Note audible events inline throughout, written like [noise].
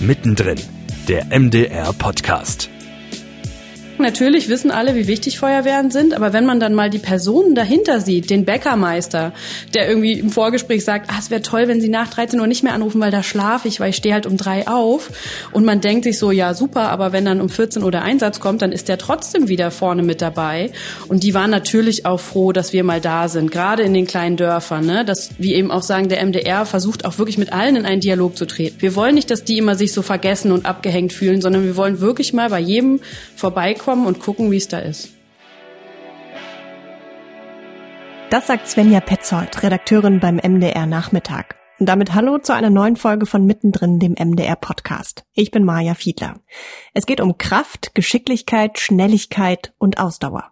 Mittendrin, der MDR Podcast. Natürlich wissen alle, wie wichtig Feuerwehren sind, aber wenn man dann mal die Personen dahinter sieht, den Bäckermeister, der irgendwie im Vorgespräch sagt, ah, es wäre toll, wenn Sie nach 13 Uhr nicht mehr anrufen, weil da schlafe ich, weil ich stehe halt um drei auf. Und man denkt sich so, ja super, aber wenn dann um 14 Uhr der Einsatz kommt, dann ist der trotzdem wieder vorne mit dabei. Und die waren natürlich auch froh, dass wir mal da sind, gerade in den kleinen Dörfern. Ne? Dass, wie eben auch sagen, der MDR versucht auch wirklich mit allen in einen Dialog zu treten. Wir wollen nicht, dass die immer sich so vergessen und abgehängt fühlen, sondern wir wollen wirklich mal bei jedem vorbeikommen vorbeikommen und gucken, wie es da ist. Das sagt Svenja Petzold, Redakteurin beim MDR Nachmittag. Und damit hallo zu einer neuen Folge von Mittendrin, dem MDR Podcast. Ich bin Maja Fiedler. Es geht um Kraft, Geschicklichkeit, Schnelligkeit und Ausdauer.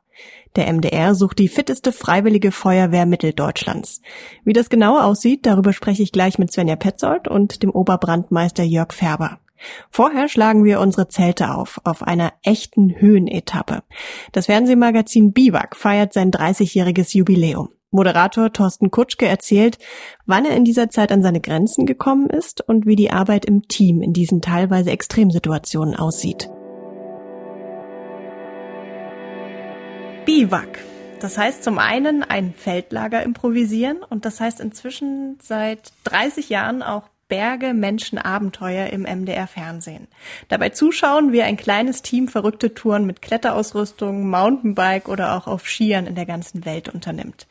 Der MDR sucht die fitteste freiwillige Feuerwehr Mitteldeutschlands. Wie das genau aussieht, darüber spreche ich gleich mit Svenja Petzold und dem Oberbrandmeister Jörg Färber. Vorher schlagen wir unsere Zelte auf, auf einer echten Höhenetappe. Das Fernsehmagazin Biwak feiert sein 30-jähriges Jubiläum. Moderator Thorsten Kutschke erzählt, wann er in dieser Zeit an seine Grenzen gekommen ist und wie die Arbeit im Team in diesen teilweise Extremsituationen aussieht. Biwak. Das heißt zum einen ein Feldlager improvisieren und das heißt inzwischen seit 30 Jahren auch Berge Menschen Abenteuer im MDR Fernsehen. Dabei zuschauen, wie ein kleines Team verrückte Touren mit Kletterausrüstung, Mountainbike oder auch auf Skiern in der ganzen Welt unternimmt.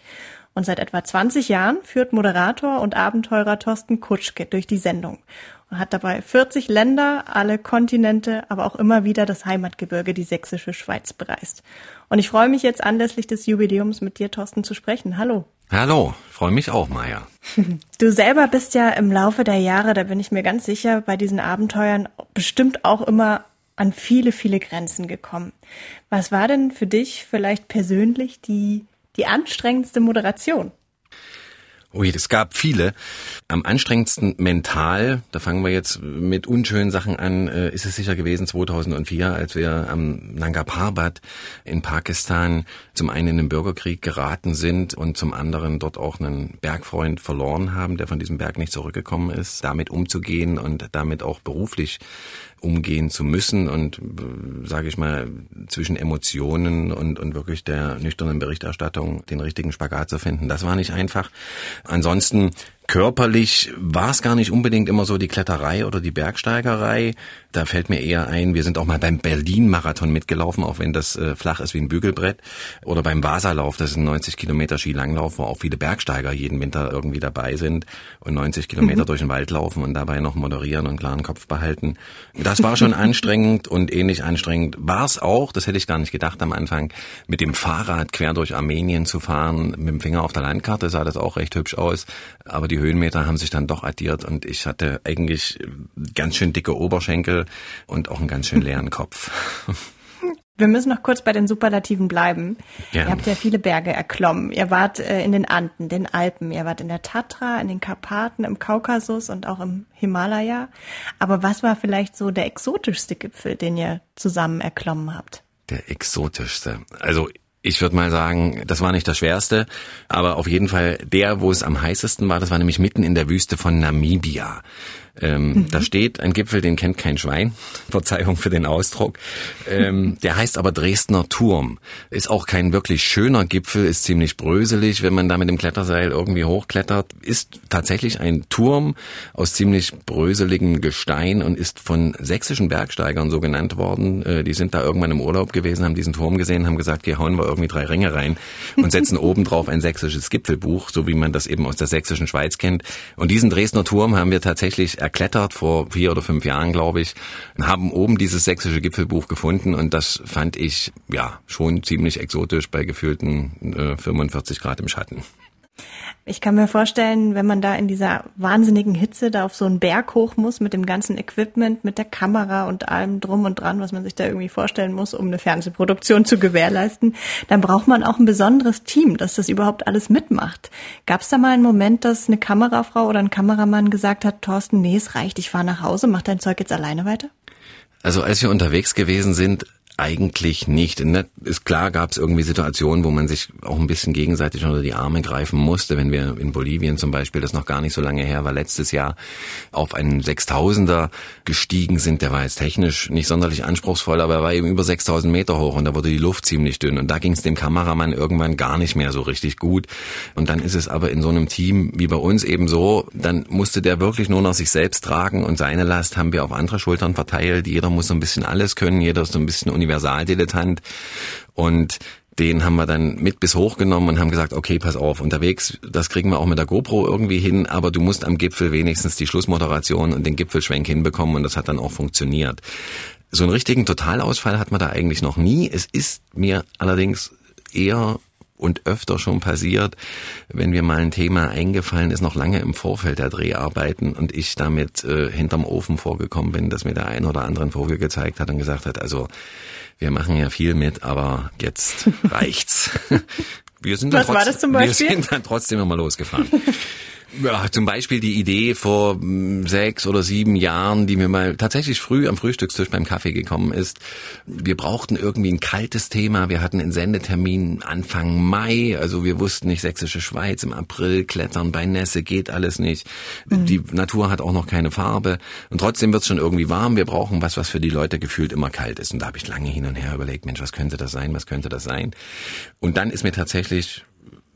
Und seit etwa 20 Jahren führt Moderator und Abenteurer Thorsten Kutschke durch die Sendung und hat dabei 40 Länder, alle Kontinente, aber auch immer wieder das Heimatgebirge, die sächsische Schweiz bereist. Und ich freue mich jetzt anlässlich des Jubiläums mit dir, Thorsten, zu sprechen. Hallo. Hallo, freue mich auch, Maja. [laughs] Du selber bist ja im Laufe der Jahre, da bin ich mir ganz sicher, bei diesen Abenteuern bestimmt auch immer an viele, viele Grenzen gekommen. Was war denn für dich vielleicht persönlich die, die anstrengendste Moderation? Ui, es gab viele. Am anstrengendsten mental, da fangen wir jetzt mit unschönen Sachen an, äh, ist es sicher gewesen 2004, als wir am Nanga Parbat in Pakistan zum einen in den Bürgerkrieg geraten sind und zum anderen dort auch einen Bergfreund verloren haben, der von diesem Berg nicht zurückgekommen ist, damit umzugehen und damit auch beruflich umgehen zu müssen und, äh, sage ich mal, zwischen Emotionen und, und wirklich der nüchternen Berichterstattung den richtigen Spagat zu finden. Das war nicht einfach. Ansonsten Körperlich war es gar nicht unbedingt immer so die Kletterei oder die Bergsteigerei. Da fällt mir eher ein, wir sind auch mal beim Berlin-Marathon mitgelaufen, auch wenn das äh, flach ist wie ein Bügelbrett. Oder beim Vasalauf, das ist ein 90 Kilometer Skilanglauf, wo auch viele Bergsteiger jeden Winter irgendwie dabei sind und 90 Kilometer mhm. durch den Wald laufen und dabei noch moderieren und klaren Kopf behalten. Das war schon [laughs] anstrengend und ähnlich anstrengend war es auch, das hätte ich gar nicht gedacht am Anfang, mit dem Fahrrad quer durch Armenien zu fahren. Mit dem Finger auf der Landkarte sah das auch recht hübsch aus. Aber die Höhenmeter haben sich dann doch addiert und ich hatte eigentlich ganz schön dicke Oberschenkel und auch einen ganz schön leeren [laughs] Kopf. Wir müssen noch kurz bei den Superlativen bleiben. Gerne. Ihr habt ja viele Berge erklommen. Ihr wart äh, in den Anden, den Alpen, ihr wart in der Tatra, in den Karpaten, im Kaukasus und auch im Himalaya. Aber was war vielleicht so der exotischste Gipfel, den ihr zusammen erklommen habt? Der exotischste. Also ich würde mal sagen, das war nicht das Schwerste, aber auf jeden Fall der, wo es am heißesten war, das war nämlich mitten in der Wüste von Namibia. Ähm, mhm. Da steht ein Gipfel, den kennt kein Schwein. [laughs] Verzeihung für den Ausdruck. Ähm, der heißt aber Dresdner Turm. Ist auch kein wirklich schöner Gipfel, ist ziemlich bröselig, wenn man da mit dem Kletterseil irgendwie hochklettert. Ist tatsächlich ein Turm aus ziemlich bröseligem Gestein und ist von sächsischen Bergsteigern so genannt worden. Äh, die sind da irgendwann im Urlaub gewesen, haben diesen Turm gesehen, haben gesagt, hier hauen wir irgendwie drei Ringe rein und setzen [laughs] obendrauf ein sächsisches Gipfelbuch, so wie man das eben aus der sächsischen Schweiz kennt. Und diesen Dresdner Turm haben wir tatsächlich erklettert vor vier oder fünf Jahren, glaube ich, haben oben dieses sächsische Gipfelbuch gefunden und das fand ich ja schon ziemlich exotisch bei gefühlten äh, 45 Grad im Schatten. Ich kann mir vorstellen, wenn man da in dieser wahnsinnigen Hitze da auf so einen Berg hoch muss mit dem ganzen Equipment, mit der Kamera und allem drum und dran, was man sich da irgendwie vorstellen muss, um eine Fernsehproduktion zu gewährleisten, dann braucht man auch ein besonderes Team, das das überhaupt alles mitmacht. Gab es da mal einen Moment, dass eine Kamerafrau oder ein Kameramann gesagt hat, Thorsten, nee, es reicht, ich fahre nach Hause, mach dein Zeug jetzt alleine weiter? Also als wir unterwegs gewesen sind, eigentlich nicht. Ne, ist klar, gab es irgendwie Situationen, wo man sich auch ein bisschen gegenseitig unter die Arme greifen musste. Wenn wir in Bolivien zum Beispiel, das noch gar nicht so lange her war, letztes Jahr auf einen 6000er gestiegen sind, der war jetzt technisch nicht sonderlich anspruchsvoll, aber er war eben über 6000 Meter hoch und da wurde die Luft ziemlich dünn und da ging es dem Kameramann irgendwann gar nicht mehr so richtig gut. Und dann ist es aber in so einem Team wie bei uns eben so, dann musste der wirklich nur noch sich selbst tragen und seine Last haben wir auf andere Schultern verteilt. Jeder muss so ein bisschen alles können, jeder ist so ein bisschen Universaldilettant und den haben wir dann mit bis hochgenommen und haben gesagt, okay, pass auf, unterwegs, das kriegen wir auch mit der GoPro irgendwie hin, aber du musst am Gipfel wenigstens die Schlussmoderation und den Gipfelschwenk hinbekommen und das hat dann auch funktioniert. So einen richtigen Totalausfall hat man da eigentlich noch nie. Es ist mir allerdings eher und öfter schon passiert, wenn mir mal ein Thema eingefallen ist, noch lange im Vorfeld der Dreharbeiten und ich damit äh, hinterm Ofen vorgekommen bin, dass mir der ein oder andere einen Vogel gezeigt hat und gesagt hat, also wir machen ja viel mit, aber jetzt [laughs] reicht's. Wir sind Was war das zum Beispiel? Wir sind dann trotzdem nochmal losgefahren. [laughs] Ja, zum Beispiel die Idee vor hm, sechs oder sieben Jahren, die mir mal tatsächlich früh am Frühstückstisch beim Kaffee gekommen ist. Wir brauchten irgendwie ein kaltes Thema. Wir hatten einen Sendetermin Anfang Mai. Also wir wussten nicht, sächsische Schweiz im April, klettern bei Nässe geht alles nicht. Mhm. Die Natur hat auch noch keine Farbe. Und trotzdem wird's schon irgendwie warm. Wir brauchen was, was für die Leute gefühlt immer kalt ist. Und da habe ich lange hin und her überlegt, Mensch, was könnte das sein? Was könnte das sein? Und dann ist mir tatsächlich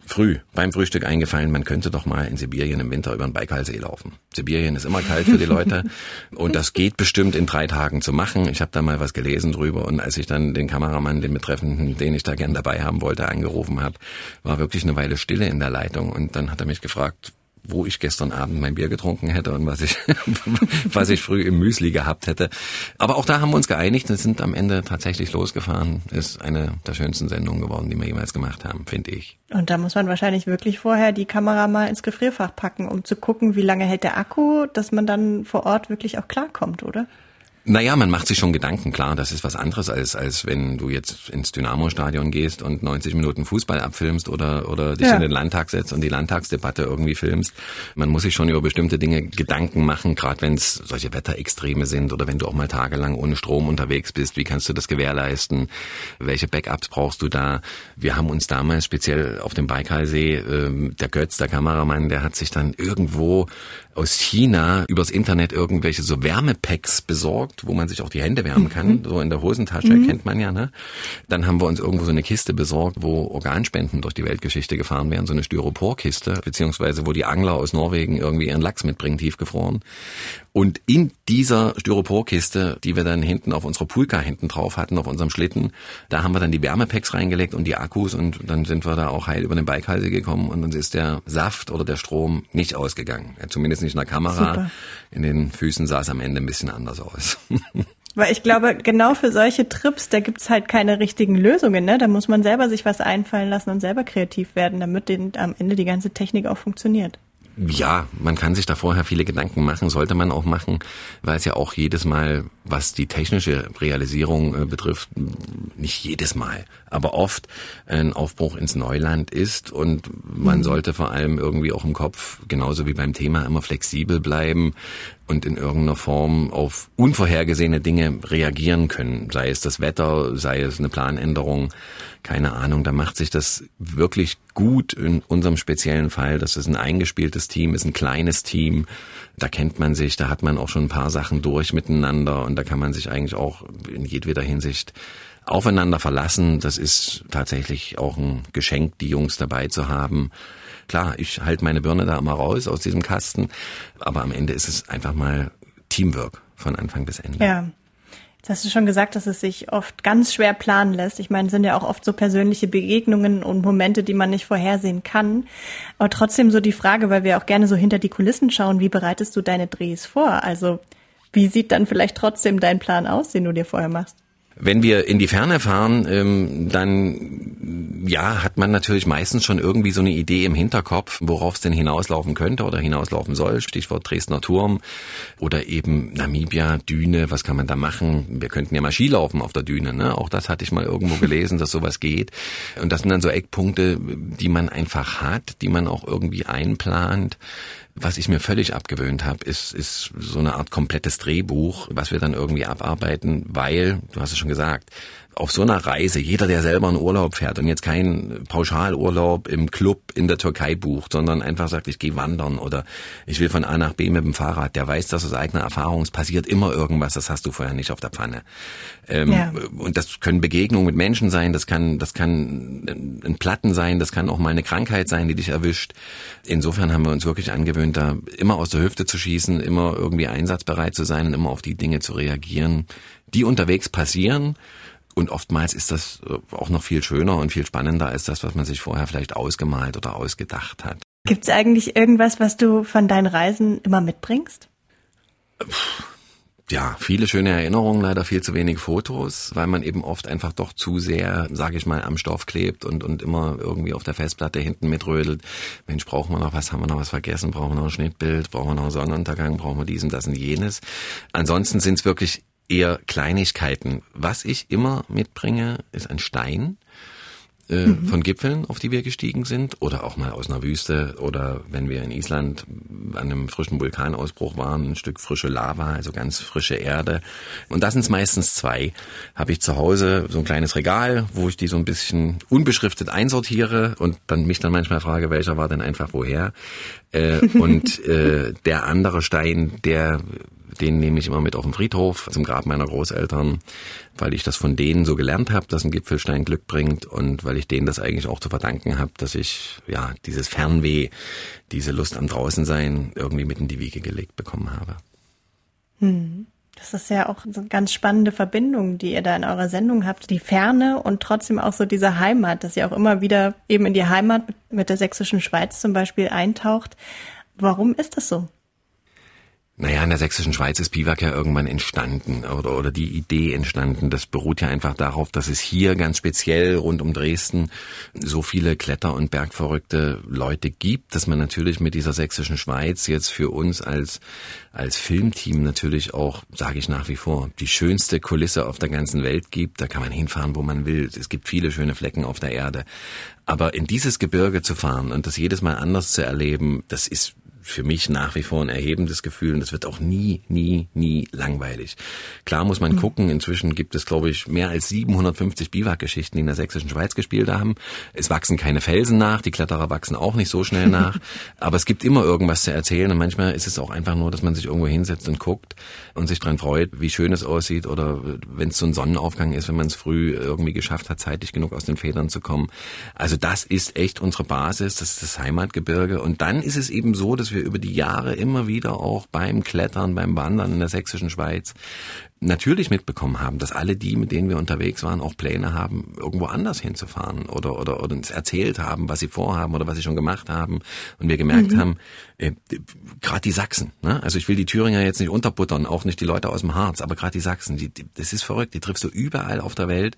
früh beim Frühstück eingefallen, man könnte doch mal in Sibirien im Winter über den Baikalsee laufen. Sibirien ist immer kalt für die Leute [laughs] und das geht bestimmt in drei Tagen zu machen. Ich habe da mal was gelesen drüber und als ich dann den Kameramann, den Betreffenden, den ich da gern dabei haben wollte, angerufen habe, war wirklich eine Weile Stille in der Leitung und dann hat er mich gefragt, wo ich gestern Abend mein Bier getrunken hätte und was ich, [laughs] was ich früh im Müsli gehabt hätte. Aber auch da haben wir uns geeinigt und sind am Ende tatsächlich losgefahren. Ist eine der schönsten Sendungen geworden, die wir jemals gemacht haben, finde ich. Und da muss man wahrscheinlich wirklich vorher die Kamera mal ins Gefrierfach packen, um zu gucken, wie lange hält der Akku, dass man dann vor Ort wirklich auch klarkommt, oder? Naja, man macht sich schon Gedanken, klar, das ist was anderes, als, als wenn du jetzt ins Dynamo-Stadion gehst und 90 Minuten Fußball abfilmst oder, oder dich ja. in den Landtag setzt und die Landtagsdebatte irgendwie filmst. Man muss sich schon über bestimmte Dinge Gedanken machen, gerade wenn es solche Wetterextreme sind oder wenn du auch mal tagelang ohne Strom unterwegs bist. Wie kannst du das gewährleisten? Welche Backups brauchst du da? Wir haben uns damals speziell auf dem Baikalsee, äh, der Götz, der Kameramann, der hat sich dann irgendwo aus China übers Internet irgendwelche so Wärmepacks besorgt, wo man sich auch die Hände wärmen kann, mhm. so in der Hosentasche, mhm. kennt man ja, ne? Dann haben wir uns irgendwo so eine Kiste besorgt, wo Organspenden durch die Weltgeschichte gefahren werden, so eine Styroporkiste, beziehungsweise wo die Angler aus Norwegen irgendwie ihren Lachs mitbringen, tiefgefroren. Und in dieser Styroporkiste, die wir dann hinten auf unserer Pulka hinten drauf hatten, auf unserem Schlitten, da haben wir dann die Wärmepacks reingelegt und die Akkus und dann sind wir da auch heil über den Baikalsee gekommen und uns ist der Saft oder der Strom nicht ausgegangen. Zumindest nicht in der Kamera. Super. In den Füßen sah es am Ende ein bisschen anders aus. Weil ich glaube, genau für solche Trips, da gibt's halt keine richtigen Lösungen. Ne? Da muss man selber sich was einfallen lassen und selber kreativ werden, damit den, am Ende die ganze Technik auch funktioniert. Ja, man kann sich da vorher viele Gedanken machen, sollte man auch machen, weil es ja auch jedes Mal, was die technische Realisierung äh, betrifft, nicht jedes Mal, aber oft ein Aufbruch ins Neuland ist und man mhm. sollte vor allem irgendwie auch im Kopf, genauso wie beim Thema, immer flexibel bleiben und in irgendeiner Form auf unvorhergesehene Dinge reagieren können, sei es das Wetter, sei es eine Planänderung keine Ahnung, da macht sich das wirklich gut in unserem speziellen Fall. Das ist ein eingespieltes Team, ist ein kleines Team. Da kennt man sich, da hat man auch schon ein paar Sachen durch miteinander und da kann man sich eigentlich auch in jedweder Hinsicht aufeinander verlassen. Das ist tatsächlich auch ein Geschenk, die Jungs dabei zu haben. Klar, ich halte meine Birne da immer raus aus diesem Kasten, aber am Ende ist es einfach mal Teamwork von Anfang bis Ende. Ja. Jetzt hast du schon gesagt, dass es sich oft ganz schwer planen lässt. Ich meine, sind ja auch oft so persönliche Begegnungen und Momente, die man nicht vorhersehen kann. Aber trotzdem so die Frage, weil wir auch gerne so hinter die Kulissen schauen, wie bereitest du deine Drehs vor? Also wie sieht dann vielleicht trotzdem dein Plan aus, den du dir vorher machst? Wenn wir in die Ferne fahren, ähm, dann ja, hat man natürlich meistens schon irgendwie so eine Idee im Hinterkopf, worauf es denn hinauslaufen könnte oder hinauslaufen soll. Stichwort Dresdner Turm oder eben Namibia, Düne, was kann man da machen? Wir könnten ja mal Skilaufen auf der Düne, ne? Auch das hatte ich mal irgendwo [laughs] gelesen, dass sowas geht. Und das sind dann so Eckpunkte, die man einfach hat, die man auch irgendwie einplant. Was ich mir völlig abgewöhnt habe, ist, ist so eine Art komplettes Drehbuch, was wir dann irgendwie abarbeiten, weil, du hast es schon gesagt, auf so einer Reise, jeder, der selber einen Urlaub fährt und jetzt keinen Pauschalurlaub im Club in der Türkei bucht, sondern einfach sagt, ich gehe wandern oder ich will von A nach B mit dem Fahrrad, der weiß, dass aus eigener Erfahrung, es passiert immer irgendwas, das hast du vorher nicht auf der Pfanne. Ähm, ja. Und das können Begegnungen mit Menschen sein, das kann, das kann ein Platten sein, das kann auch mal eine Krankheit sein, die dich erwischt. Insofern haben wir uns wirklich angewöhnt, da immer aus der Hüfte zu schießen, immer irgendwie einsatzbereit zu sein und immer auf die Dinge zu reagieren, die unterwegs passieren und oftmals ist das äh, auch noch viel schöner und viel spannender als das, was man sich vorher vielleicht ausgemalt oder ausgedacht hat. Gibt es eigentlich irgendwas, was du von deinen Reisen immer mitbringst? Ja, viele schöne Erinnerungen, leider viel zu wenig Fotos, weil man eben oft einfach doch zu sehr, sage ich mal, am Stoff klebt und, und immer irgendwie auf der Festplatte hinten mitrödelt. Mensch, brauchen wir noch was, haben wir noch was vergessen, brauchen wir noch ein Schnittbild, brauchen wir noch einen Sonnenuntergang, brauchen wir dies und das und jenes. Ansonsten sind es wirklich eher Kleinigkeiten. Was ich immer mitbringe, ist ein Stein äh, mhm. von Gipfeln, auf die wir gestiegen sind, oder auch mal aus einer Wüste, oder wenn wir in Island an einem frischen Vulkanausbruch waren, ein Stück frische Lava, also ganz frische Erde. Und das sind meistens zwei. Habe ich zu Hause so ein kleines Regal, wo ich die so ein bisschen unbeschriftet einsortiere und dann mich dann manchmal frage, welcher war denn einfach woher. Äh, und [laughs] äh, der andere Stein, der den nehme ich immer mit auf den Friedhof zum Grab meiner Großeltern, weil ich das von denen so gelernt habe, dass ein Gipfelstein Glück bringt und weil ich denen das eigentlich auch zu verdanken habe, dass ich ja dieses Fernweh, diese Lust am Draußensein irgendwie mit in die Wiege gelegt bekommen habe. Hm. Das ist ja auch so eine ganz spannende Verbindung, die ihr da in eurer Sendung habt. Die Ferne und trotzdem auch so diese Heimat, dass ihr auch immer wieder eben in die Heimat mit der sächsischen Schweiz zum Beispiel eintaucht. Warum ist das so? Naja, in der sächsischen Schweiz ist Biwak ja irgendwann entstanden oder, oder die Idee entstanden. Das beruht ja einfach darauf, dass es hier ganz speziell rund um Dresden so viele Kletter- und bergverrückte Leute gibt, dass man natürlich mit dieser sächsischen Schweiz jetzt für uns als, als Filmteam natürlich auch, sage ich nach wie vor, die schönste Kulisse auf der ganzen Welt gibt. Da kann man hinfahren, wo man will. Es gibt viele schöne Flecken auf der Erde. Aber in dieses Gebirge zu fahren und das jedes Mal anders zu erleben, das ist für mich nach wie vor ein erhebendes Gefühl und das wird auch nie, nie, nie langweilig. Klar muss man mhm. gucken, inzwischen gibt es, glaube ich, mehr als 750 Biwakgeschichten, die in der sächsischen Schweiz gespielt haben. Es wachsen keine Felsen nach, die Kletterer wachsen auch nicht so schnell nach, [laughs] aber es gibt immer irgendwas zu erzählen und manchmal ist es auch einfach nur, dass man sich irgendwo hinsetzt und guckt und sich dran freut, wie schön es aussieht oder wenn es so ein Sonnenaufgang ist, wenn man es früh irgendwie geschafft hat, zeitig genug aus den Federn zu kommen. Also das ist echt unsere Basis, das ist das Heimatgebirge und dann ist es eben so, dass wir wir über die Jahre immer wieder auch beim Klettern, beim Wandern in der sächsischen Schweiz natürlich mitbekommen haben, dass alle die, mit denen wir unterwegs waren, auch Pläne haben, irgendwo anders hinzufahren oder, oder, oder uns erzählt haben, was sie vorhaben oder was sie schon gemacht haben. Und wir gemerkt mhm. haben, äh, gerade die Sachsen, ne? also ich will die Thüringer jetzt nicht unterbuttern, auch nicht die Leute aus dem Harz, aber gerade die Sachsen, die, die, das ist verrückt, die triffst du überall auf der Welt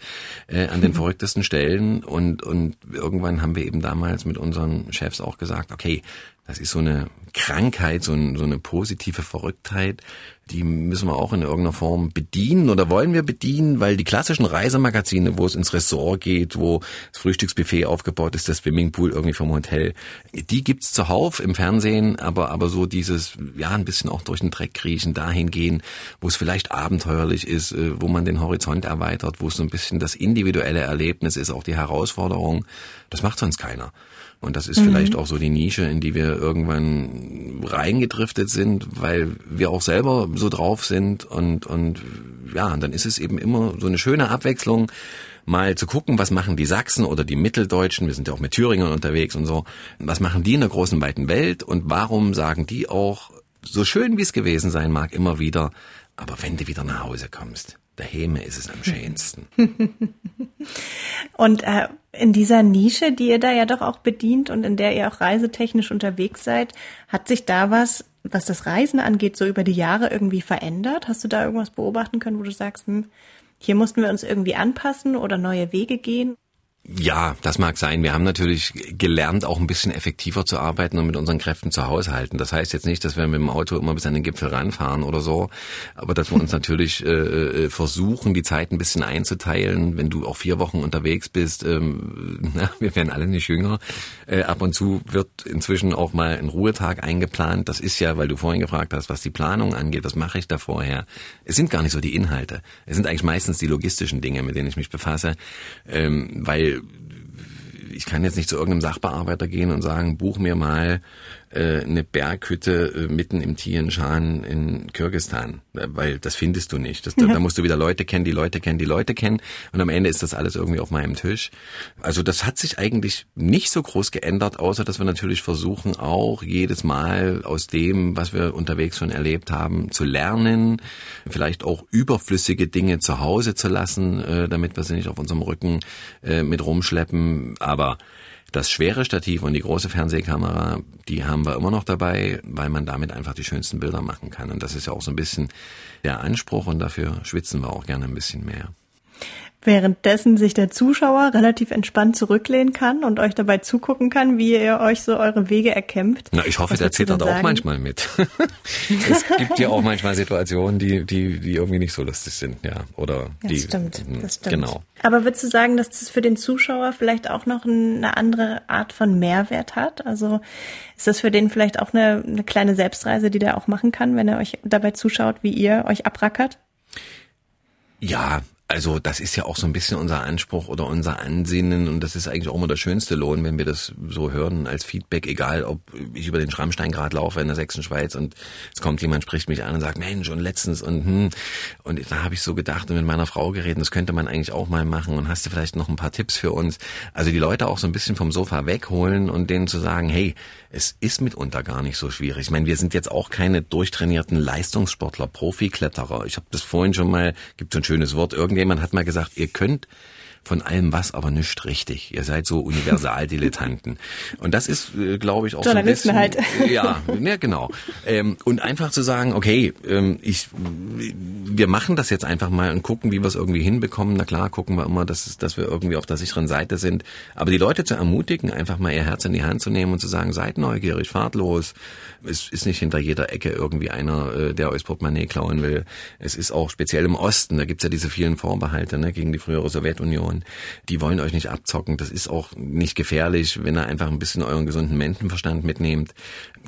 äh, an den mhm. [laughs] verrücktesten Stellen und, und irgendwann haben wir eben damals mit unseren Chefs auch gesagt, okay, das ist so eine Krankheit, so, ein, so eine positive Verrücktheit, die müssen wir auch in irgendeiner Form bedienen oder wollen wir bedienen, weil die klassischen Reisemagazine, wo es ins Ressort geht, wo das Frühstücksbuffet aufgebaut ist, der Swimmingpool irgendwie vom Hotel, die gibt's zuhauf im Fernsehen, aber, aber so dieses, ja, ein bisschen auch durch den Dreck kriechen, dahin gehen, wo es vielleicht abenteuerlich ist, äh, wo man den Horizont erweitert, wo es so ein bisschen das individuelle Erlebnis ist, auch die Herausforderung, das macht sonst keiner. Und das ist mhm. vielleicht auch so die Nische, in die wir irgendwann reingedriftet sind, weil wir auch selber so drauf sind und, und ja, dann ist es eben immer so eine schöne Abwechslung, mal zu gucken, was machen die Sachsen oder die Mitteldeutschen, wir sind ja auch mit Thüringern unterwegs und so, was machen die in der großen weiten Welt? Und warum sagen die auch, so schön wie es gewesen sein mag, immer wieder, aber wenn du wieder nach Hause kommst, daheim ist es am schönsten. [laughs] und äh, in dieser Nische, die ihr da ja doch auch bedient und in der ihr auch reisetechnisch unterwegs seid, hat sich da was, was das Reisen angeht, so über die Jahre irgendwie verändert? Hast du da irgendwas beobachten können, wo du sagst, hm, hier mussten wir uns irgendwie anpassen oder neue Wege gehen? Ja, das mag sein. Wir haben natürlich gelernt, auch ein bisschen effektiver zu arbeiten und mit unseren Kräften zu haushalten. Das heißt jetzt nicht, dass wir mit dem Auto immer bis an den Gipfel ranfahren oder so, aber dass wir uns natürlich äh, äh, versuchen, die Zeit ein bisschen einzuteilen. Wenn du auch vier Wochen unterwegs bist, ähm, [laughs] na, wir werden alle nicht jünger. Äh, ab und zu wird inzwischen auch mal ein Ruhetag eingeplant. Das ist ja, weil du vorhin gefragt hast, was die Planung angeht, was mache ich da vorher? Es sind gar nicht so die Inhalte. Es sind eigentlich meistens die logistischen Dinge, mit denen ich mich befasse, ähm, weil ich kann jetzt nicht zu irgendeinem Sachbearbeiter gehen und sagen, buch mir mal äh, eine Berghütte äh, mitten im Tian Shan in Kirgistan, weil das findest du nicht. Das, da, da [laughs] musst du wieder Leute kennen, die Leute kennen, die Leute kennen und am Ende ist das alles irgendwie auf meinem Tisch. Also das hat sich eigentlich nicht so groß geändert, außer dass wir natürlich versuchen auch jedes Mal aus dem, was wir unterwegs schon erlebt haben, zu lernen, vielleicht auch überflüssige Dinge zu Hause zu lassen, äh, damit wir sie nicht auf unserem Rücken äh, mit rumschleppen. Aber das schwere Stativ und die große Fernsehkamera, die haben wir immer noch dabei, weil man damit einfach die schönsten Bilder machen kann. Und das ist ja auch so ein bisschen der Anspruch und dafür schwitzen wir auch gerne ein bisschen mehr währenddessen sich der Zuschauer relativ entspannt zurücklehnen kann und euch dabei zugucken kann, wie ihr euch so eure Wege erkämpft. Na, ich hoffe, der zittert auch manchmal mit. [laughs] es gibt ja auch manchmal Situationen, die, die, die irgendwie nicht so lustig sind, ja. Oder ja, die. Das stimmt, hm, das stimmt. Genau. Aber würdest du sagen, dass das für den Zuschauer vielleicht auch noch eine andere Art von Mehrwert hat? Also ist das für den vielleicht auch eine, eine kleine Selbstreise, die der auch machen kann, wenn er euch dabei zuschaut, wie ihr euch abrackert? Ja, also das ist ja auch so ein bisschen unser Anspruch oder unser Ansinnen und das ist eigentlich auch immer der schönste Lohn, wenn wir das so hören als Feedback, egal ob ich über den Schrammstein gerade laufe in der Sächsischen Schweiz und es kommt jemand, spricht mich an und sagt, Mensch, und letztens und hm, und da habe ich so gedacht und mit meiner Frau geredet, das könnte man eigentlich auch mal machen und hast du vielleicht noch ein paar Tipps für uns? Also die Leute auch so ein bisschen vom Sofa wegholen und denen zu sagen, hey, es ist mitunter gar nicht so schwierig. Ich meine, wir sind jetzt auch keine durchtrainierten Leistungssportler, Profikletterer. Ich habe das vorhin schon mal, gibt so ein schönes Wort, irgendjemand hat mal gesagt, ihr könnt von allem was, aber nicht richtig. Ihr seid so Universaldilettanten. Und das ist, äh, glaube ich, auch so ein bisschen... halt. Ja, ja genau. Ähm, und einfach zu sagen, okay, ähm, ich, wir machen das jetzt einfach mal und gucken, wie wir es irgendwie hinbekommen. Na klar, gucken wir immer, dass, dass wir irgendwie auf der sicheren Seite sind. Aber die Leute zu ermutigen, einfach mal ihr Herz in die Hand zu nehmen und zu sagen, seid neugierig, fahrt los. Es ist nicht hinter jeder Ecke irgendwie einer, äh, der euch Portemonnaie klauen will. Es ist auch speziell im Osten, da gibt's ja diese vielen Vorbehalte ne, gegen die frühere Sowjetunion. Die wollen euch nicht abzocken. Das ist auch nicht gefährlich, wenn ihr einfach ein bisschen euren gesunden Menschenverstand mitnehmt.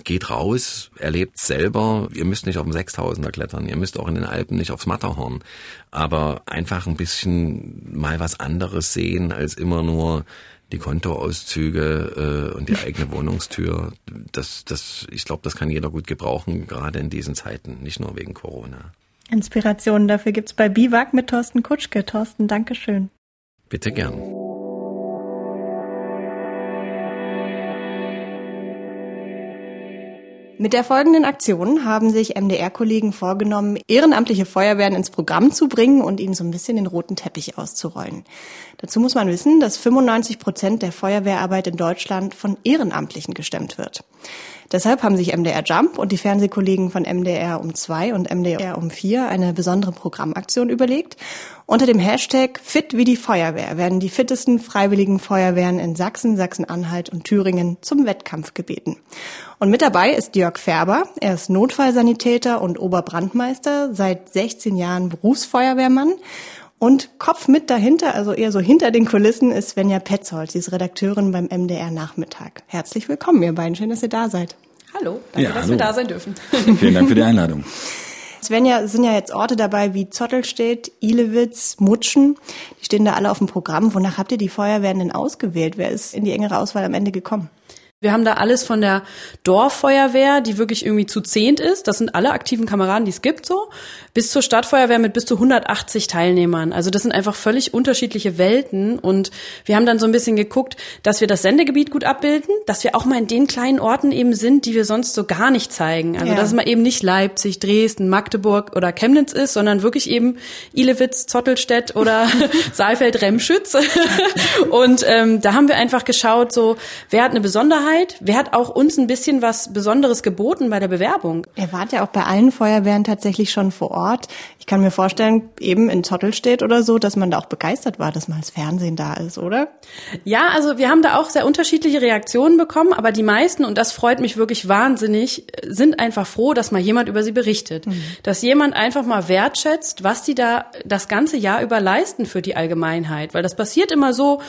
Geht raus, erlebt selber. Ihr müsst nicht auf dem Sechstausender klettern. Ihr müsst auch in den Alpen nicht aufs Matterhorn. Aber einfach ein bisschen mal was anderes sehen als immer nur die Kontoauszüge äh, und die eigene Wohnungstür, das, das, ich glaube, das kann jeder gut gebrauchen, gerade in diesen Zeiten, nicht nur wegen Corona. Inspirationen dafür gibt's bei Biwak mit Thorsten Kutschke. Thorsten, Dankeschön. Bitte gern. Mit der folgenden Aktion haben sich MDR-Kollegen vorgenommen, ehrenamtliche Feuerwehren ins Programm zu bringen und ihnen so ein bisschen den roten Teppich auszurollen. Dazu muss man wissen, dass 95 Prozent der Feuerwehrarbeit in Deutschland von Ehrenamtlichen gestemmt wird. Deshalb haben sich MDR Jump und die Fernsehkollegen von MDR um 2 und MDR um 4 eine besondere Programmaktion überlegt. Unter dem Hashtag Fit wie die Feuerwehr werden die fittesten freiwilligen Feuerwehren in Sachsen, Sachsen-Anhalt und Thüringen zum Wettkampf gebeten. Und mit dabei ist Jörg Färber. Er ist Notfallsanitäter und Oberbrandmeister, seit 16 Jahren Berufsfeuerwehrmann. Und Kopf mit dahinter, also eher so hinter den Kulissen, ist Svenja Petzold. Sie ist Redakteurin beim MDR Nachmittag. Herzlich willkommen, ihr beiden. Schön, dass ihr da seid. Hallo, danke, ja, dass hallo. wir da sein dürfen. Vielen Dank für die Einladung. [laughs] Svenja, sind ja jetzt Orte dabei wie Zottelstedt, Ilewitz, Mutschen. Die stehen da alle auf dem Programm. Wonach habt ihr die Feuerwehren denn ausgewählt? Wer ist in die engere Auswahl am Ende gekommen? Wir haben da alles von der Dorffeuerwehr, die wirklich irgendwie zu zehnt ist. Das sind alle aktiven Kameraden, die es gibt, so. Bis zur Stadtfeuerwehr mit bis zu 180 Teilnehmern. Also das sind einfach völlig unterschiedliche Welten. Und wir haben dann so ein bisschen geguckt, dass wir das Sendegebiet gut abbilden, dass wir auch mal in den kleinen Orten eben sind, die wir sonst so gar nicht zeigen. Also ja. dass es mal eben nicht Leipzig, Dresden, Magdeburg oder Chemnitz ist, sondern wirklich eben Ilewitz, Zottelstedt oder [laughs] Saalfeld, Remschütz. [laughs] Und ähm, da haben wir einfach geschaut, so, wer hat eine Besonderheit? Allgemeinheit. Wer hat auch uns ein bisschen was Besonderes geboten bei der Bewerbung? Ihr wart ja auch bei allen Feuerwehren tatsächlich schon vor Ort. Ich kann mir vorstellen, eben in Zottelstedt oder so, dass man da auch begeistert war, dass mal das Fernsehen da ist, oder? Ja, also wir haben da auch sehr unterschiedliche Reaktionen bekommen, aber die meisten, und das freut mich wirklich wahnsinnig, sind einfach froh, dass mal jemand über sie berichtet. Mhm. Dass jemand einfach mal wertschätzt, was die da das ganze Jahr über leisten für die Allgemeinheit. Weil das passiert immer so,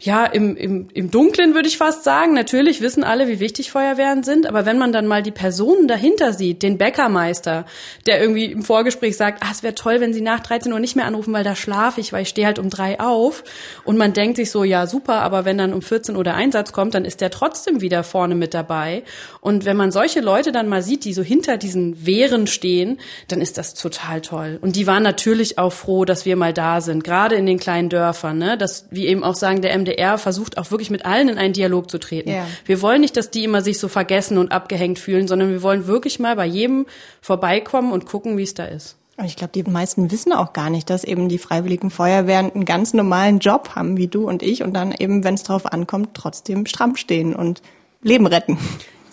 ja, im, im, im Dunklen würde ich fast sagen. Natürlich wissen alle, wie wichtig Feuerwehren sind, aber wenn man dann mal die Personen dahinter sieht, den Bäckermeister, der irgendwie im Vorgespräch sagt, ah, es wäre toll, wenn Sie nach 13 Uhr nicht mehr anrufen, weil da schlafe ich, weil ich stehe halt um drei auf. Und man denkt sich so, ja, super, aber wenn dann um 14 Uhr der Einsatz kommt, dann ist der trotzdem wieder vorne mit dabei. Und wenn man solche Leute dann mal sieht, die so hinter diesen Wehren stehen, dann ist das total toll. Und die waren natürlich auch froh, dass wir mal da sind, gerade in den kleinen Dörfern, ne? dass, wie eben auch sagen, der MD MDR versucht auch wirklich mit allen in einen Dialog zu treten. Ja. Wir wollen nicht, dass die immer sich so vergessen und abgehängt fühlen, sondern wir wollen wirklich mal bei jedem vorbeikommen und gucken, wie es da ist. Und ich glaube, die meisten wissen auch gar nicht, dass eben die Freiwilligen Feuerwehren einen ganz normalen Job haben, wie du und ich, und dann eben, wenn es drauf ankommt, trotzdem stramm stehen und Leben retten.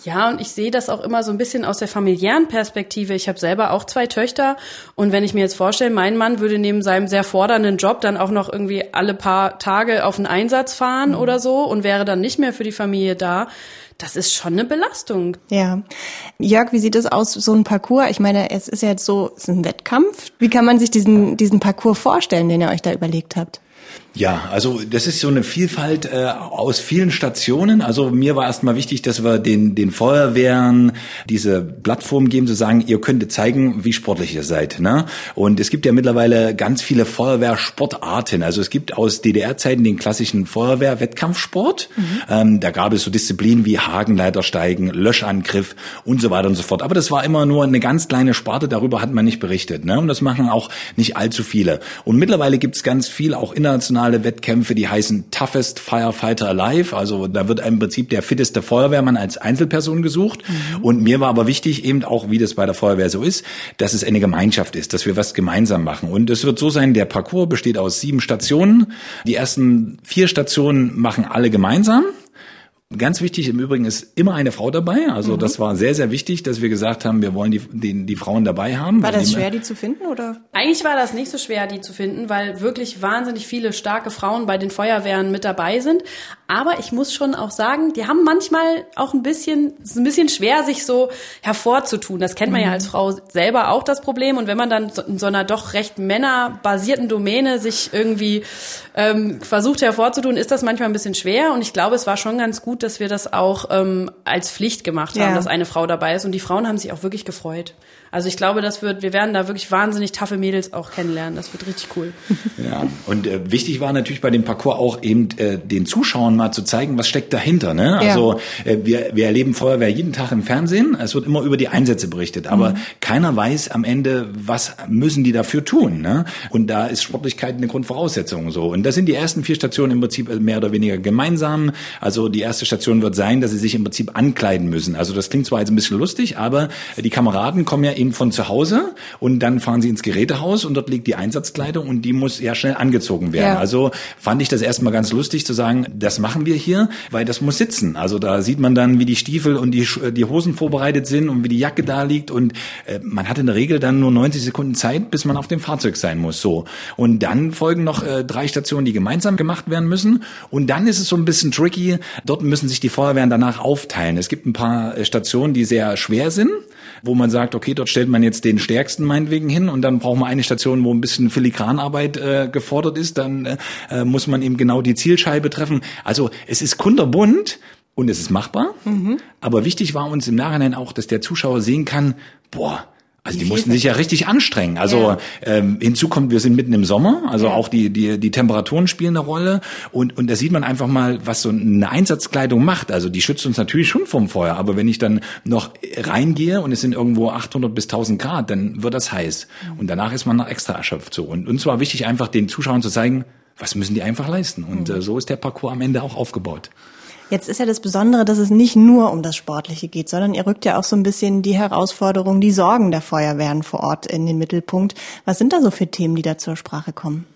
Ja, und ich sehe das auch immer so ein bisschen aus der familiären Perspektive. Ich habe selber auch zwei Töchter und wenn ich mir jetzt vorstelle, mein Mann würde neben seinem sehr fordernden Job dann auch noch irgendwie alle paar Tage auf einen Einsatz fahren mhm. oder so und wäre dann nicht mehr für die Familie da. Das ist schon eine Belastung. Ja. Jörg, wie sieht es aus, so ein Parcours? Ich meine, es ist ja jetzt so, es ist ein Wettkampf. Wie kann man sich diesen, diesen Parcours vorstellen, den ihr euch da überlegt habt? Ja, also das ist so eine Vielfalt äh, aus vielen Stationen. Also mir war erstmal wichtig, dass wir den, den Feuerwehren diese Plattform geben, zu sagen, ihr könnt zeigen, wie sportlich ihr seid. Ne? Und es gibt ja mittlerweile ganz viele Feuerwehrsportarten. Also es gibt aus DDR-Zeiten den klassischen Feuerwehr-Wettkampfsport. Mhm. Ähm, da gab es so Disziplinen wie Hagenleitersteigen, Löschangriff und so weiter und so fort. Aber das war immer nur eine ganz kleine Sparte, darüber hat man nicht berichtet. Ne? Und das machen auch nicht allzu viele. Und mittlerweile gibt es ganz viel auch international internationale Wettkämpfe, die heißen Toughest Firefighter Alive. Also da wird im Prinzip der fitteste Feuerwehrmann als Einzelperson gesucht. Mhm. Und mir war aber wichtig, eben auch wie das bei der Feuerwehr so ist, dass es eine Gemeinschaft ist, dass wir was gemeinsam machen. Und es wird so sein, der Parcours besteht aus sieben Stationen. Die ersten vier Stationen machen alle gemeinsam. Ganz wichtig im Übrigen ist immer eine Frau dabei. Also mhm. das war sehr, sehr wichtig, dass wir gesagt haben, wir wollen die, die, die Frauen dabei haben. War das schwer, die zu finden oder? Eigentlich war das nicht so schwer, die zu finden, weil wirklich wahnsinnig viele starke Frauen bei den Feuerwehren mit dabei sind. Aber ich muss schon auch sagen, die haben manchmal auch ein bisschen, es ist ein bisschen schwer, sich so hervorzutun. Das kennt man mhm. ja als Frau selber auch das Problem. Und wenn man dann in so einer doch recht männerbasierten Domäne sich irgendwie ähm, versucht hervorzutun, ist das manchmal ein bisschen schwer. Und ich glaube, es war schon ganz gut, dass wir das auch ähm, als Pflicht gemacht haben, ja. dass eine Frau dabei ist. Und die Frauen haben sich auch wirklich gefreut. Also ich glaube, das wird, wir werden da wirklich wahnsinnig taffe Mädels auch kennenlernen. Das wird richtig cool. [laughs] Ja, und äh, wichtig war natürlich bei dem Parcours auch eben äh, den Zuschauern mal zu zeigen, was steckt dahinter. Ne? Also ja. äh, wir, wir erleben Feuerwehr jeden Tag im Fernsehen. Es wird immer über die Einsätze berichtet, aber mhm. keiner weiß am Ende, was müssen die dafür tun. Ne? Und da ist Sportlichkeit eine Grundvoraussetzung. So und das sind die ersten vier Stationen im Prinzip mehr oder weniger gemeinsam. Also die erste Station wird sein, dass sie sich im Prinzip ankleiden müssen. Also das klingt zwar jetzt ein bisschen lustig, aber die Kameraden kommen ja eben von zu Hause und dann fahren sie ins Gerätehaus und dort liegt die Einsatzkleidung und die muss ja schnell angezogen werden. Ja. Also fand ich das erstmal ganz lustig zu sagen, das machen wir hier, weil das muss sitzen. Also da sieht man dann, wie die Stiefel und die, die Hosen vorbereitet sind und wie die Jacke da liegt und äh, man hat in der Regel dann nur 90 Sekunden Zeit, bis man auf dem Fahrzeug sein muss. So und dann folgen noch äh, drei Stationen, die gemeinsam gemacht werden müssen und dann ist es so ein bisschen tricky. Dort müssen sich die Feuerwehren danach aufteilen. Es gibt ein paar äh, Stationen, die sehr schwer sind wo man sagt, okay, dort stellt man jetzt den stärksten meinetwegen hin und dann braucht man eine Station, wo ein bisschen Filigranarbeit äh, gefordert ist, dann äh, muss man eben genau die Zielscheibe treffen. Also es ist kunterbunt und es ist machbar, mhm. aber wichtig war uns im Nachhinein auch, dass der Zuschauer sehen kann, boah, also die mussten sich ja richtig anstrengen. Also ja. ähm, hinzu kommt, wir sind mitten im Sommer, also ja. auch die, die, die Temperaturen spielen eine Rolle. Und, und da sieht man einfach mal, was so eine Einsatzkleidung macht. Also die schützt uns natürlich schon vom Feuer. Aber wenn ich dann noch reingehe und es sind irgendwo 800 bis 1000 Grad, dann wird das heiß. Mhm. Und danach ist man noch extra erschöpft. So. Und uns war wichtig, einfach den Zuschauern zu zeigen, was müssen die einfach leisten. Und mhm. äh, so ist der Parcours am Ende auch aufgebaut. Jetzt ist ja das Besondere, dass es nicht nur um das Sportliche geht, sondern ihr rückt ja auch so ein bisschen die Herausforderungen, die Sorgen der Feuerwehren vor Ort in den Mittelpunkt. Was sind da so für Themen, die da zur Sprache kommen?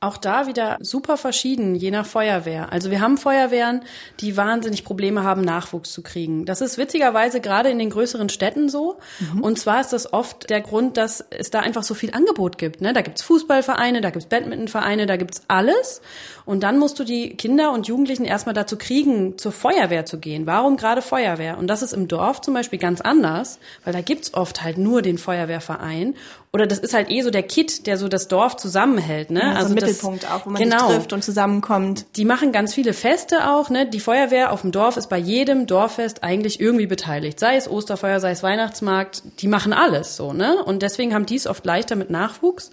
Auch da wieder super verschieden, je nach Feuerwehr. Also wir haben Feuerwehren, die wahnsinnig Probleme haben, Nachwuchs zu kriegen. Das ist witzigerweise gerade in den größeren Städten so. Mhm. Und zwar ist das oft der Grund, dass es da einfach so viel Angebot gibt. Ne? Da gibt's Fußballvereine, da gibt's Badmintonvereine, da gibt's alles. Und dann musst du die Kinder und Jugendlichen erstmal dazu kriegen, zur Feuerwehr zu gehen. Warum gerade Feuerwehr? Und das ist im Dorf zum Beispiel ganz anders, weil da gibt's oft halt nur den Feuerwehrverein oder das ist halt eh so der Kit, der so das Dorf zusammenhält, ne? Ja, also das, Mittelpunkt auch, wo man genau. sich trifft und zusammenkommt. Die machen ganz viele Feste auch, ne? Die Feuerwehr auf dem Dorf ist bei jedem Dorffest eigentlich irgendwie beteiligt, sei es Osterfeuer, sei es Weihnachtsmarkt, die machen alles so, ne? Und deswegen haben die es oft leichter mit Nachwuchs.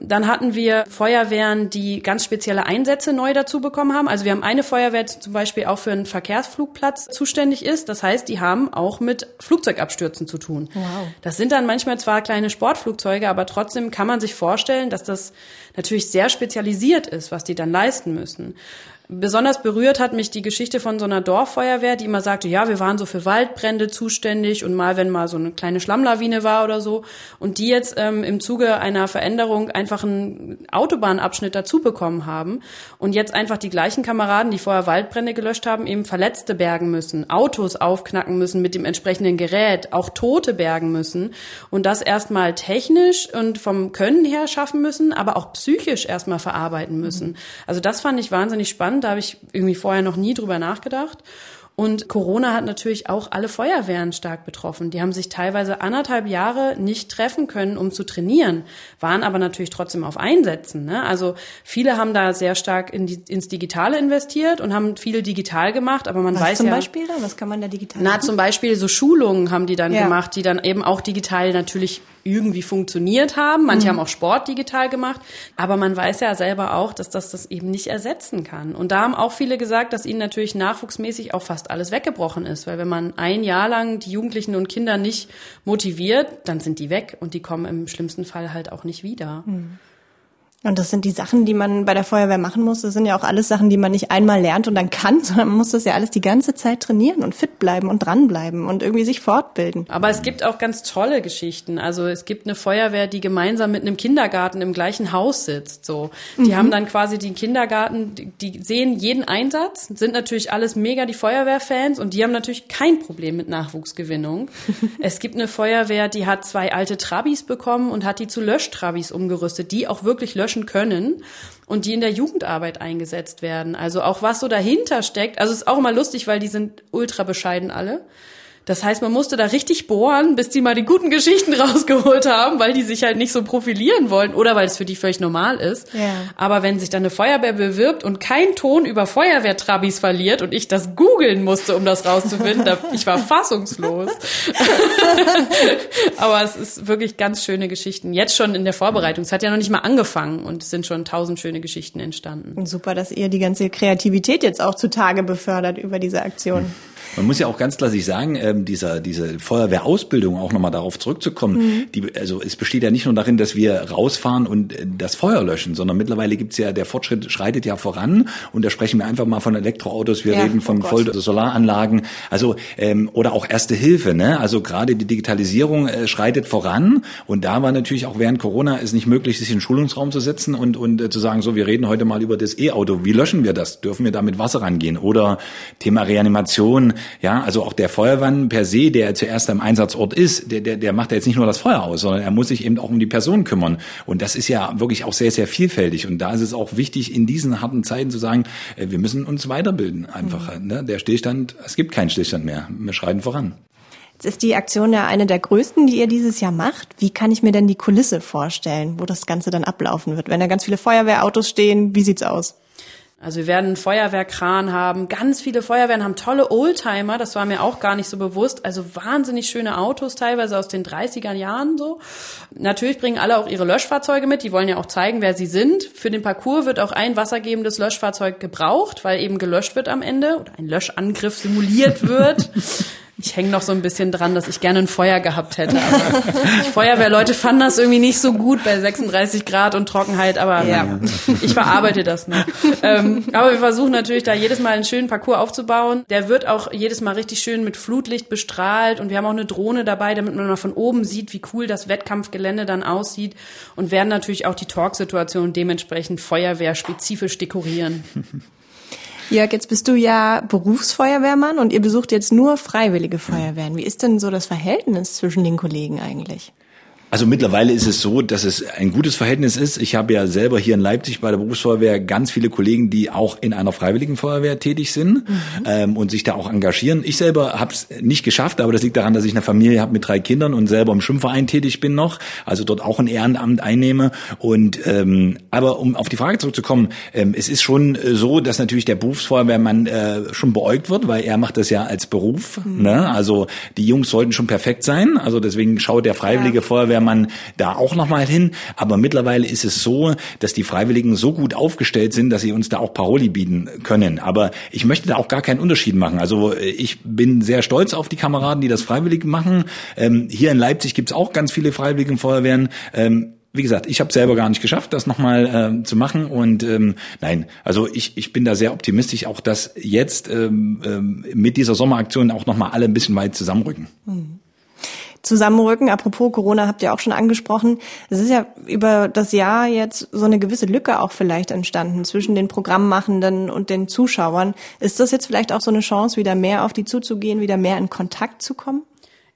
Dann hatten wir Feuerwehren, die ganz spezielle Einsätze neu dazu bekommen haben. Also wir haben eine Feuerwehr, die zum Beispiel auch für einen Verkehrsflugplatz zuständig ist. Das heißt, die haben auch mit Flugzeugabstürzen zu tun. Wow. Das sind dann manchmal zwar kleine Sportflugzeuge, aber trotzdem kann man sich vorstellen, dass das natürlich sehr spezialisiert ist, was die dann leisten müssen. Besonders berührt hat mich die Geschichte von so einer Dorffeuerwehr, die immer sagte, ja, wir waren so für Waldbrände zuständig und mal, wenn mal so eine kleine Schlammlawine war oder so. Und die jetzt ähm, im Zuge einer Veränderung einfach einen Autobahnabschnitt dazu bekommen haben und jetzt einfach die gleichen Kameraden, die vorher Waldbrände gelöscht haben, eben Verletzte bergen müssen, Autos aufknacken müssen mit dem entsprechenden Gerät, auch Tote bergen müssen und das erstmal technisch und vom Können her schaffen müssen, aber auch psychisch erstmal verarbeiten müssen. Also das fand ich wahnsinnig spannend spannend. Da habe ich irgendwie vorher noch nie drüber nachgedacht. Und Corona hat natürlich auch alle Feuerwehren stark betroffen. Die haben sich teilweise anderthalb Jahre nicht treffen können, um zu trainieren, waren aber natürlich trotzdem auf Einsätzen. Ne? Also viele haben da sehr stark in die, ins Digitale investiert und haben viel digital gemacht, aber man Was weiß zum ja. Zum Beispiel da? Was kann man da digital Na, machen? zum Beispiel so Schulungen haben die dann ja. gemacht, die dann eben auch digital natürlich irgendwie funktioniert haben. Manche mhm. haben auch Sport digital gemacht. Aber man weiß ja selber auch, dass das das eben nicht ersetzen kann. Und da haben auch viele gesagt, dass ihnen natürlich nachwuchsmäßig auch fast alles weggebrochen ist. Weil wenn man ein Jahr lang die Jugendlichen und Kinder nicht motiviert, dann sind die weg und die kommen im schlimmsten Fall halt auch nicht wieder. Mhm. Und das sind die Sachen, die man bei der Feuerwehr machen muss. Das sind ja auch alles Sachen, die man nicht einmal lernt und dann kann, [laughs] sondern man muss das ja alles die ganze Zeit trainieren und fit bleiben und dranbleiben und irgendwie sich fortbilden. Aber es gibt auch ganz tolle Geschichten. Also es gibt eine Feuerwehr, die gemeinsam mit einem Kindergarten im gleichen Haus sitzt. So, die mhm. haben dann quasi den Kindergarten, die sehen jeden Einsatz, sind natürlich alles mega die Feuerwehrfans und die haben natürlich kein Problem mit Nachwuchsgewinnung. [laughs] es gibt eine Feuerwehr, die hat zwei alte Trabis bekommen und hat die zu Löschtrabis umgerüstet, die auch wirklich löschen löschen können und die in der Jugendarbeit eingesetzt werden. Also auch was so dahinter steckt. Also ist auch immer lustig, weil die sind ultra bescheiden alle. Das heißt, man musste da richtig bohren, bis die mal die guten Geschichten [laughs] rausgeholt haben, weil die sich halt nicht so profilieren wollen oder weil es für die völlig normal ist. Ja. Aber wenn sich dann eine Feuerwehr bewirbt und kein Ton über Feuerwehrtrabis verliert und ich das googeln musste, um das rauszufinden, da, ich war fassungslos. [laughs] Aber es ist wirklich ganz schöne Geschichten. Jetzt schon in der Vorbereitung. Es hat ja noch nicht mal angefangen und es sind schon tausend schöne Geschichten entstanden. Und super, dass ihr die ganze Kreativität jetzt auch zutage befördert über diese Aktion. Man muss ja auch ganz klar sich sagen, ähm, dieser, diese Feuerwehrausbildung, auch nochmal darauf zurückzukommen, mhm. die, also es besteht ja nicht nur darin, dass wir rausfahren und äh, das Feuer löschen, sondern mittlerweile gibt's ja, der Fortschritt schreitet ja voran und da sprechen wir einfach mal von Elektroautos, wir ja, reden von oh Voll Solaranlagen, also ähm, oder auch Erste Hilfe, ne? Also gerade die Digitalisierung äh, schreitet voran und da war natürlich auch während Corona es nicht möglich, sich in den Schulungsraum zu setzen und, und äh, zu sagen, so, wir reden heute mal über das E-Auto, wie löschen wir das? Dürfen wir da mit Wasser rangehen? Oder Thema Reanimation, ja, also auch der Feuerwehrmann per se, der zuerst am Einsatzort ist, der, der, der macht ja jetzt nicht nur das Feuer aus, sondern er muss sich eben auch um die Person kümmern. Und das ist ja wirklich auch sehr, sehr vielfältig. Und da ist es auch wichtig, in diesen harten Zeiten zu sagen, äh, wir müssen uns weiterbilden einfach. Mhm. Ne? Der Stillstand, es gibt keinen Stillstand mehr. Wir schreiten voran. Jetzt ist die Aktion ja eine der größten, die ihr dieses Jahr macht. Wie kann ich mir denn die Kulisse vorstellen, wo das Ganze dann ablaufen wird? Wenn da ganz viele Feuerwehrautos stehen, wie sieht's aus? Also wir werden einen Feuerwehrkran haben. Ganz viele Feuerwehren haben tolle Oldtimer. Das war mir auch gar nicht so bewusst. Also wahnsinnig schöne Autos, teilweise aus den 30er Jahren so. Natürlich bringen alle auch ihre Löschfahrzeuge mit. Die wollen ja auch zeigen, wer sie sind. Für den Parcours wird auch ein wassergebendes Löschfahrzeug gebraucht, weil eben gelöscht wird am Ende oder ein Löschangriff simuliert wird. [laughs] Ich hänge noch so ein bisschen dran, dass ich gerne ein Feuer gehabt hätte. Feuerwehrleute fanden das irgendwie nicht so gut bei 36 Grad und Trockenheit, aber ja, ich verarbeite das noch. Ähm, aber wir versuchen natürlich da jedes Mal einen schönen Parcours aufzubauen. Der wird auch jedes Mal richtig schön mit Flutlicht bestrahlt und wir haben auch eine Drohne dabei, damit man mal von oben sieht, wie cool das Wettkampfgelände dann aussieht und werden natürlich auch die Talksituation dementsprechend feuerwehrspezifisch dekorieren. Jörg, jetzt bist du ja Berufsfeuerwehrmann und ihr besucht jetzt nur freiwillige Feuerwehren. Wie ist denn so das Verhältnis zwischen den Kollegen eigentlich? Also mittlerweile ist es so, dass es ein gutes Verhältnis ist. Ich habe ja selber hier in Leipzig bei der Berufsfeuerwehr ganz viele Kollegen, die auch in einer freiwilligen Feuerwehr tätig sind mhm. ähm, und sich da auch engagieren. Ich selber habe es nicht geschafft, aber das liegt daran, dass ich eine Familie habe mit drei Kindern und selber im Schwimmverein tätig bin noch, also dort auch ein Ehrenamt einnehme. Und ähm, aber um auf die Frage zurückzukommen, ähm, es ist schon äh, so, dass natürlich der Berufsfeuerwehrmann äh, schon beäugt wird, weil er macht das ja als Beruf. Mhm. Ne? Also die Jungs sollten schon perfekt sein. Also deswegen schaut der freiwillige ja. Feuerwehr man da auch nochmal hin. Aber mittlerweile ist es so, dass die Freiwilligen so gut aufgestellt sind, dass sie uns da auch Paroli bieten können. Aber ich möchte da auch gar keinen Unterschied machen. Also äh, ich bin sehr stolz auf die Kameraden, die das freiwillig machen. Ähm, hier in Leipzig gibt's auch ganz viele freiwilligen Feuerwehren. Ähm, wie gesagt, ich habe selber gar nicht geschafft, das nochmal äh, zu machen. Und ähm, nein, also ich, ich bin da sehr optimistisch, auch dass jetzt ähm, ähm, mit dieser Sommeraktion auch nochmal alle ein bisschen weit zusammenrücken. Mhm zusammenrücken. Apropos Corona habt ihr auch schon angesprochen. Es ist ja über das Jahr jetzt so eine gewisse Lücke auch vielleicht entstanden zwischen den Programmmachenden und den Zuschauern. Ist das jetzt vielleicht auch so eine Chance, wieder mehr auf die zuzugehen, wieder mehr in Kontakt zu kommen?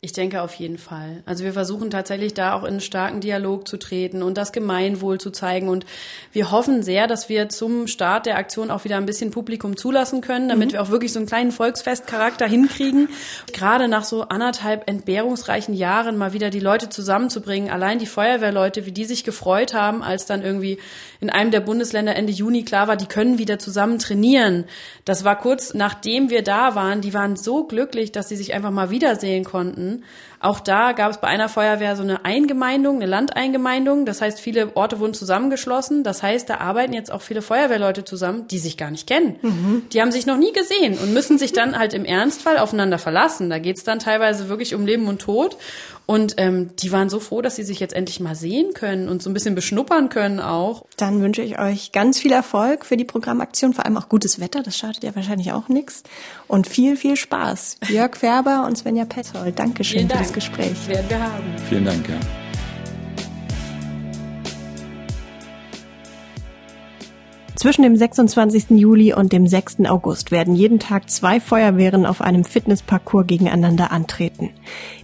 Ich denke auf jeden Fall. Also wir versuchen tatsächlich da auch in einen starken Dialog zu treten und das Gemeinwohl zu zeigen. Und wir hoffen sehr, dass wir zum Start der Aktion auch wieder ein bisschen Publikum zulassen können, damit mhm. wir auch wirklich so einen kleinen Volksfestcharakter hinkriegen. Gerade nach so anderthalb entbehrungsreichen Jahren mal wieder die Leute zusammenzubringen. Allein die Feuerwehrleute, wie die sich gefreut haben, als dann irgendwie in einem der Bundesländer Ende Juni klar war, die können wieder zusammen trainieren. Das war kurz nachdem wir da waren. Die waren so glücklich, dass sie sich einfach mal wiedersehen konnten. Auch da gab es bei einer Feuerwehr so eine Eingemeindung, eine Landeingemeindung. Das heißt, viele Orte wurden zusammengeschlossen. Das heißt, da arbeiten jetzt auch viele Feuerwehrleute zusammen, die sich gar nicht kennen. Mhm. Die haben sich noch nie gesehen und müssen sich dann halt im Ernstfall aufeinander verlassen. Da geht's dann teilweise wirklich um Leben und Tod. Und ähm, die waren so froh, dass sie sich jetzt endlich mal sehen können und so ein bisschen beschnuppern können auch. Dann wünsche ich euch ganz viel Erfolg für die Programmaktion, vor allem auch gutes Wetter, das schadet ja wahrscheinlich auch nichts. Und viel, viel Spaß. Jörg Färber und Svenja Petzold, Dankeschön für das Gespräch. Werden wir haben. Vielen Dank, ja. Zwischen dem 26. Juli und dem 6. August werden jeden Tag zwei Feuerwehren auf einem Fitnessparcours gegeneinander antreten.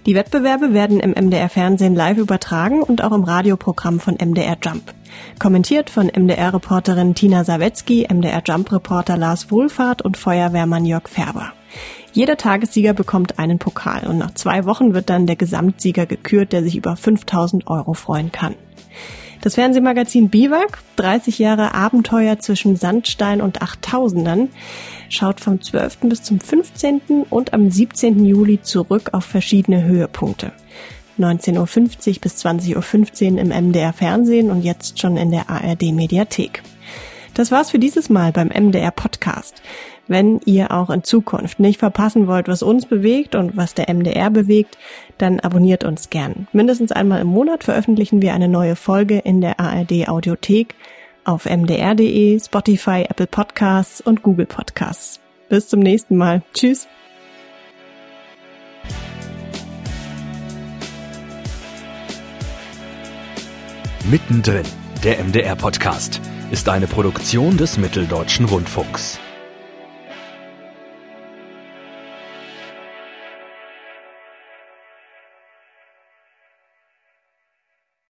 Die Wettbewerbe werden im MDR Fernsehen live übertragen und auch im Radioprogramm von MDR Jump. Kommentiert von MDR-Reporterin Tina Sawetzki, MDR Jump-Reporter Lars Wohlfahrt und Feuerwehrmann Jörg Färber. Jeder Tagessieger bekommt einen Pokal und nach zwei Wochen wird dann der Gesamtsieger gekürt, der sich über 5000 Euro freuen kann. Das Fernsehmagazin Biwak, 30 Jahre Abenteuer zwischen Sandstein und Achttausendern, schaut vom 12. bis zum 15. und am 17. Juli zurück auf verschiedene Höhepunkte. 19.50 Uhr bis 20.15 Uhr im MDR Fernsehen und jetzt schon in der ARD Mediathek. Das war's für dieses Mal beim MDR Podcast. Wenn ihr auch in Zukunft nicht verpassen wollt, was uns bewegt und was der MDR bewegt, dann abonniert uns gern. Mindestens einmal im Monat veröffentlichen wir eine neue Folge in der ARD Audiothek auf mdr.de, Spotify, Apple Podcasts und Google Podcasts. Bis zum nächsten Mal. Tschüss. Mittendrin, der MDR Podcast, ist eine Produktion des Mitteldeutschen Rundfunks.